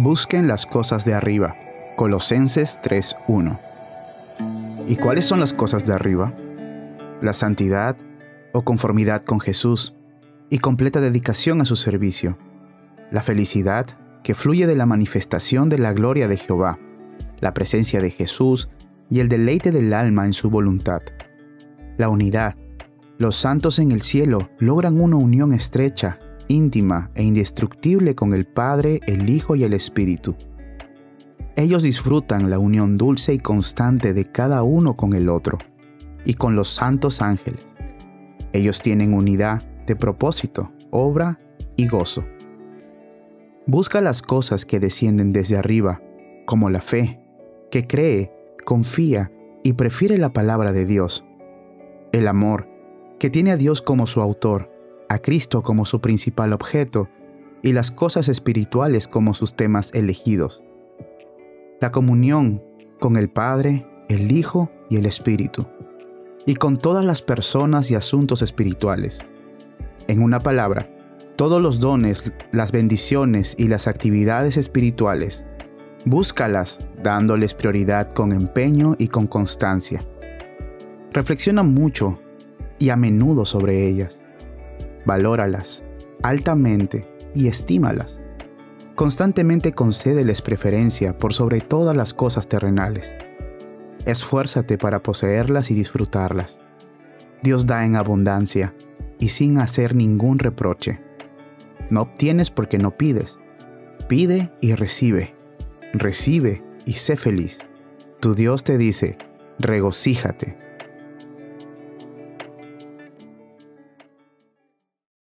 Busquen las cosas de arriba. Colosenses 3.1. ¿Y cuáles son las cosas de arriba? La santidad o conformidad con Jesús y completa dedicación a su servicio. La felicidad que fluye de la manifestación de la gloria de Jehová, la presencia de Jesús y el deleite del alma en su voluntad. La unidad. Los santos en el cielo logran una unión estrecha íntima e indestructible con el Padre, el Hijo y el Espíritu. Ellos disfrutan la unión dulce y constante de cada uno con el otro y con los santos ángeles. Ellos tienen unidad de propósito, obra y gozo. Busca las cosas que descienden desde arriba, como la fe, que cree, confía y prefiere la palabra de Dios. El amor, que tiene a Dios como su autor a Cristo como su principal objeto y las cosas espirituales como sus temas elegidos. La comunión con el Padre, el Hijo y el Espíritu, y con todas las personas y asuntos espirituales. En una palabra, todos los dones, las bendiciones y las actividades espirituales, búscalas dándoles prioridad con empeño y con constancia. Reflexiona mucho y a menudo sobre ellas valóralas altamente y estímalas. Constantemente concédeles preferencia por sobre todas las cosas terrenales. Esfuérzate para poseerlas y disfrutarlas. Dios da en abundancia y sin hacer ningún reproche. No obtienes porque no pides. Pide y recibe. Recibe y sé feliz. Tu Dios te dice, regocíjate